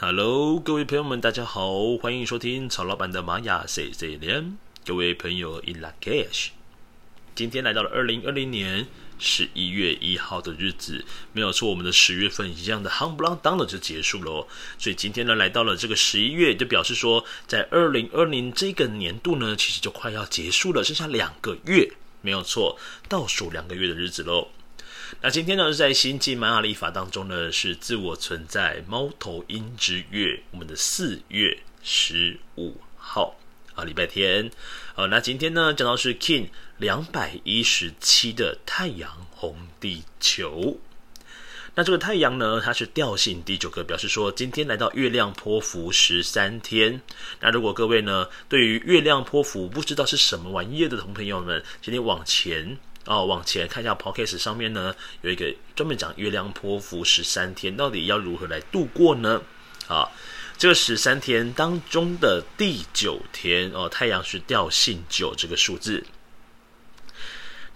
Hello，各位朋友们，大家好，欢迎收听曹老板的玛雅 C C 连。各位朋友，In lak'ech。今天来到了二零二零年十一月一号的日子，没有错，我们的十月份一样的夯不啷当的就结束了。所以今天呢，来到了这个十一月，就表示说，在二零二零这个年度呢，其实就快要结束了，剩下两个月，没有错，倒数两个月的日子喽。那今天呢，是在星际玛雅历法当中呢，是自我存在猫头鹰之月，我们的四月十五号啊，礼拜天。呃，那今天呢，讲到是 King 两百一十七的太阳红地球。那这个太阳呢，它是调性第九个，表示说今天来到月亮波符十三天。那如果各位呢，对于月亮波符不知道是什么玩意的同朋友们，今天往前。哦，往前看一下 Podcast 上面呢，有一个专门讲月亮波符十三天到底要如何来度过呢？啊，这个十三天当中的第九天哦，太阳是调性九这个数字。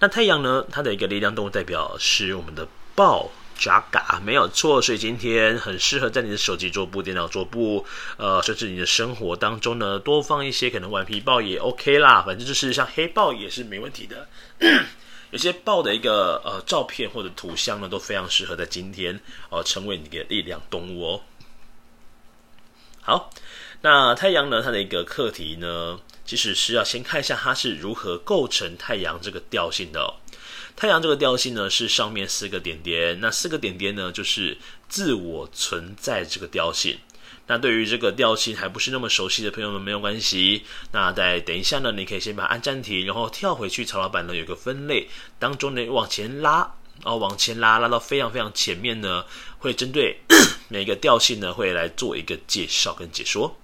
那太阳呢，它的一个力量动物代表是我们的豹 Jaga，没有错。所以今天很适合在你的手机桌布、电脑桌布，呃，甚至你的生活当中呢，多放一些可能顽皮豹也 OK 啦，反正就是像黑豹也是没问题的。有些豹的一个呃照片或者图像呢，都非常适合在今天呃成为你的力量动物哦。好，那太阳呢，它的一个课题呢，其实是要先看一下它是如何构成太阳这个调性的哦。太阳这个调性呢，是上面四个点点，那四个点点呢，就是自我存在这个调性。那对于这个调性还不是那么熟悉的朋友们，没有关系。那再等一下呢，你可以先把按暂停，然后跳回去。曹老板呢有个分类当中呢往前拉，哦，往前拉，拉到非常非常前面呢，会针对 每个调性呢会来做一个介绍跟解说。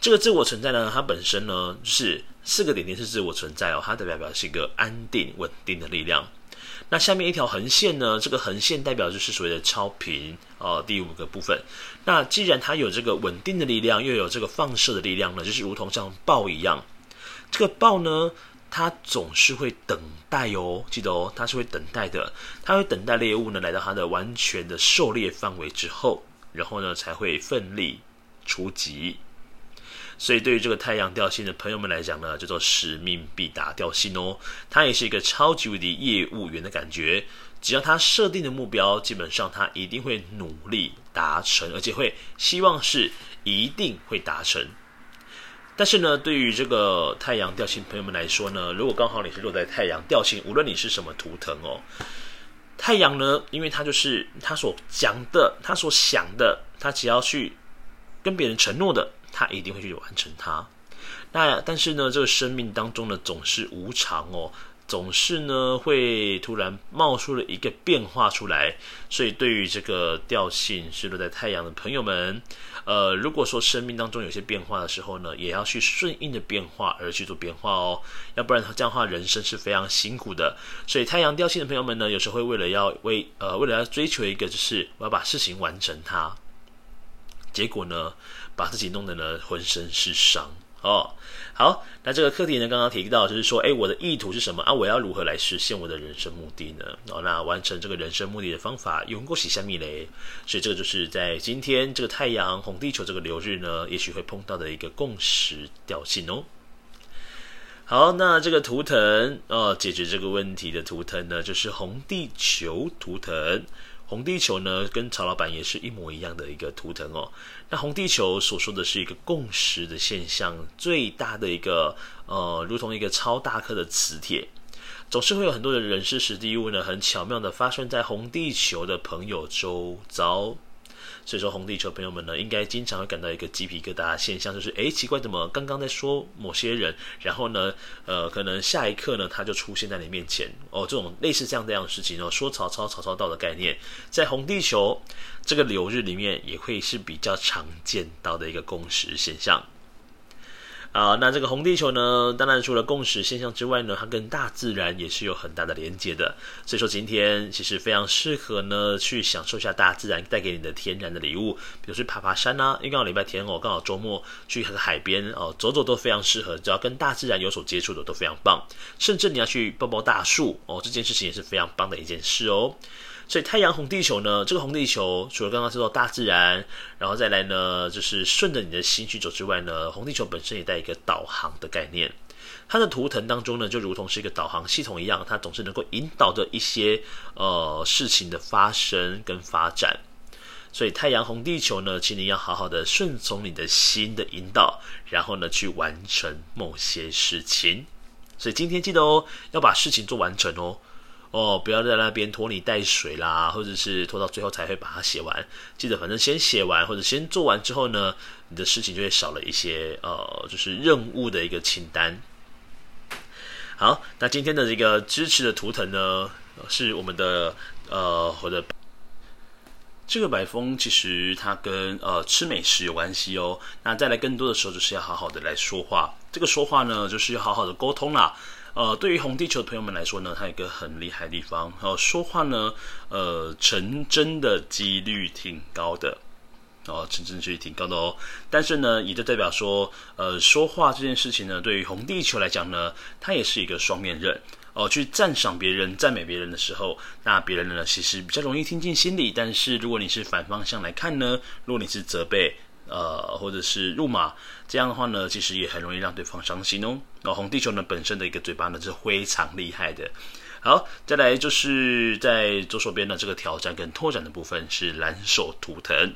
这个自我存在呢，它本身呢是四个点点是自我存在哦，它的代表是一个安定稳定的力量。那下面一条横线呢？这个横线代表就是所谓的超频哦、第五个部分。那既然它有这个稳定的力量，又有这个放射的力量呢，就是如同像豹一样。这个豹呢，它总是会等待哦，记得哦，它是会等待的。它会等待猎物呢来到它的完全的狩猎范围之后，然后呢才会奋力出击。所以，对于这个太阳调性的朋友们来讲呢，叫做使命必达调性哦。它也是一个超级无敌业务员的感觉。只要他设定的目标，基本上他一定会努力达成，而且会希望是一定会达成。但是呢，对于这个太阳调性朋友们来说呢，如果刚好你是落在太阳调性，无论你是什么图腾哦，太阳呢，因为他就是他所讲的，他所想的，他只要去跟别人承诺的。他一定会去完成它。那但是呢，这个生命当中呢，总是无常哦，总是呢会突然冒出了一个变化出来。所以对于这个调性是落在太阳的朋友们，呃，如果说生命当中有些变化的时候呢，也要去顺应的变化而去做变化哦，要不然这样的话人生是非常辛苦的。所以太阳调性的朋友们呢，有时候会为了要为呃为了要追求一个，就是我要把事情完成它。结果呢，把自己弄得呢浑身是伤哦。好，那这个课题呢，刚刚提到就是说，哎，我的意图是什么啊？我要如何来实现我的人生目的呢？哦，那完成这个人生目的的方法，用过洗下米嘞。所以这个就是在今天这个太阳红地球这个流日呢，也许会碰到的一个共识调性哦。好，那这个图腾哦，解决这个问题的图腾呢，就是红地球图腾。红地球呢，跟曹老板也是一模一样的一个图腾哦。那红地球所说的是一个共识的现象，最大的一个呃，如同一个超大颗的磁铁，总是会有很多的人事实地物呢，很巧妙的发生在红地球的朋友周遭。所以说，红地球朋友们呢，应该经常会感到一个鸡皮疙瘩的现象，就是诶，奇怪，怎么刚刚在说某些人，然后呢，呃，可能下一刻呢，他就出现在你面前哦，这种类似这样这样的事情哦，说曹操，曹操到的概念，在红地球这个流日里面，也会是比较常见到的一个共识现象。啊，那这个红地球呢，当然除了共识现象之外呢，它跟大自然也是有很大的连接的。所以说今天其实非常适合呢，去享受一下大自然带给你的天然的礼物，比如去爬爬山啊，因为刚好礼拜天哦，刚好周末去和海边哦走走都非常适合，只要跟大自然有所接触的都非常棒。甚至你要去抱抱大树哦，这件事情也是非常棒的一件事哦。所以太阳红地球呢，这个红地球除了刚刚说到大自然，然后再来呢，就是顺着你的心去走之外呢，红地球本身也带一个导航的概念。它的图腾当中呢，就如同是一个导航系统一样，它总是能够引导着一些呃事情的发生跟发展。所以太阳红地球呢，请你要好好的顺从你的心的引导，然后呢去完成某些事情。所以今天记得哦，要把事情做完成哦，哦，不要在那边拖泥带水啦，或者是拖到最后才会把它写完。记得反正先写完或者先做完之后呢，你的事情就会少了一些呃，就是任务的一个清单。好，那今天的这个支持的图腾呢，是我们的呃，我的这个白风，其实它跟呃吃美食有关系哦。那再来更多的时候，就是要好好的来说话。这个说话呢，就是要好好的沟通啦。呃，对于红地球的朋友们来说呢，它有一个很厉害的地方，然后说话呢，呃，成真的几率挺高的。哦，成真几率挺高的哦，但是呢，也就代表说，呃，说话这件事情呢，对于红地球来讲呢，它也是一个双面刃哦。去赞赏别人、赞美别人的时候，那别人呢，其实比较容易听进心里。但是如果你是反方向来看呢，如果你是责备，呃，或者是入马，这样的话呢，其实也很容易让对方伤心哦。哦，红地球呢本身的一个嘴巴呢是非常厉害的。好，再来就是在左手边的这个挑战跟拓展的部分是蓝手图腾。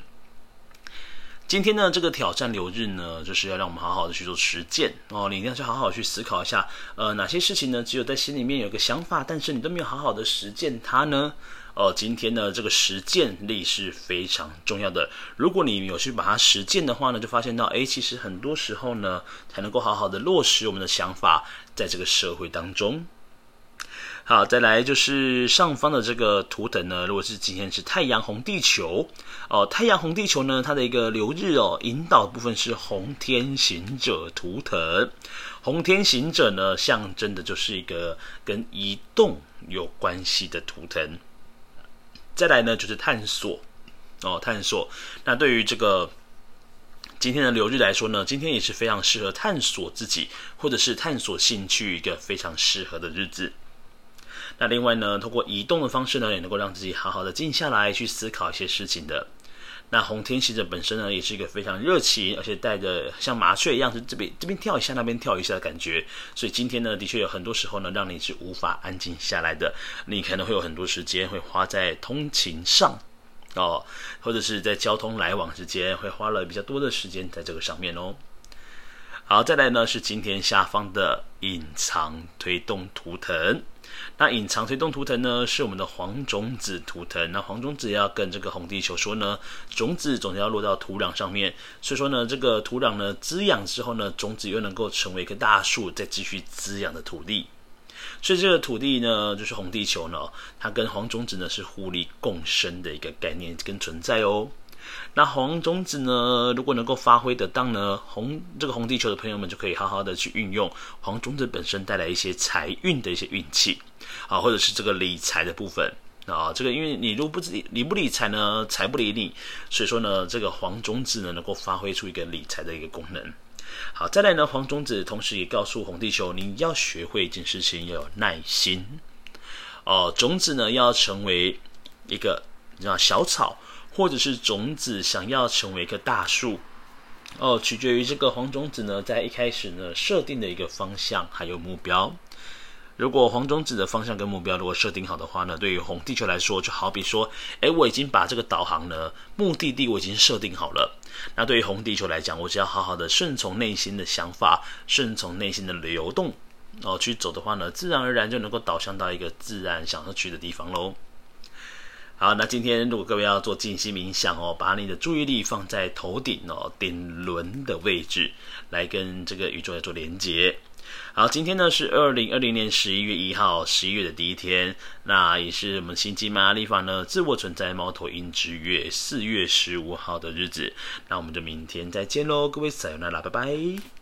今天呢，这个挑战流日呢，就是要让我们好好的去做实践哦。你一定要去好好去思考一下，呃，哪些事情呢，只有在心里面有个想法，但是你都没有好好的实践它呢？哦，今天呢，这个实践力是非常重要的。如果你有去把它实践的话呢，就发现到，诶，其实很多时候呢，才能够好好的落实我们的想法在这个社会当中。好，再来就是上方的这个图腾呢，如果是今天是太阳红地球哦，太阳红地球呢，它的一个流日哦，引导部分是红天行者图腾。红天行者呢，象征的就是一个跟移动有关系的图腾。再来呢，就是探索哦，探索。那对于这个今天的流日来说呢，今天也是非常适合探索自己或者是探索兴趣一个非常适合的日子。那另外呢，通过移动的方式呢，也能够让自己好好的静下来，去思考一些事情的。那红天行者本身呢，也是一个非常热情，而且带着像麻雀一样，是这边这边跳一下，那边跳一下的感觉。所以今天呢，的确有很多时候呢，让你是无法安静下来的。你可能会有很多时间会花在通勤上，哦，或者是在交通来往之间，会花了比较多的时间在这个上面哦。好，再来呢是今天下方的隐藏推动图腾。那隐藏推动图腾呢，是我们的黄种子图腾。那黄种子要跟这个红地球说呢，种子总是要落到土壤上面。所以说呢，这个土壤呢滋养之后呢，种子又能够成为一棵大树，再继续滋养的土地。所以这个土地呢，就是红地球呢，它跟黄种子呢是互利共生的一个概念跟存在哦。那黄种子呢，如果能够发挥得当呢，红这个红地球的朋友们就可以好好的去运用黄种子本身带来一些财运的一些运气，啊，或者是这个理财的部分啊，这个因为你如果不理理不理财呢，财不理你，所以说呢，这个黄种子呢能够发挥出一个理财的一个功能。好，再来呢，黄种子同时也告诉红地球，你要学会一件事情，要有耐心哦，种子呢要成为一个你知道小草。或者是种子想要成为一棵大树，哦，取决于这个黄种子呢，在一开始呢设定的一个方向还有目标。如果黄种子的方向跟目标如果设定好的话呢，对于红地球来说，就好比说，诶，我已经把这个导航呢目的地我已经设定好了。那对于红地球来讲，我只要好好的顺从内心的想法，顺从内心的流动，哦，去走的话呢，自然而然就能够导向到一个自然想要去的地方喽。好，那今天如果各位要做静心冥想哦，把你的注意力放在头顶哦，顶轮的位置，来跟这个宇宙来做连接。好，今天呢是二零二零年十一月一号，十一月的第一天，那也是我们星际玛雅历法呢自我存在猫头鹰之月四月十五号的日子。那我们就明天再见喽，各位撒由那拉，拜拜。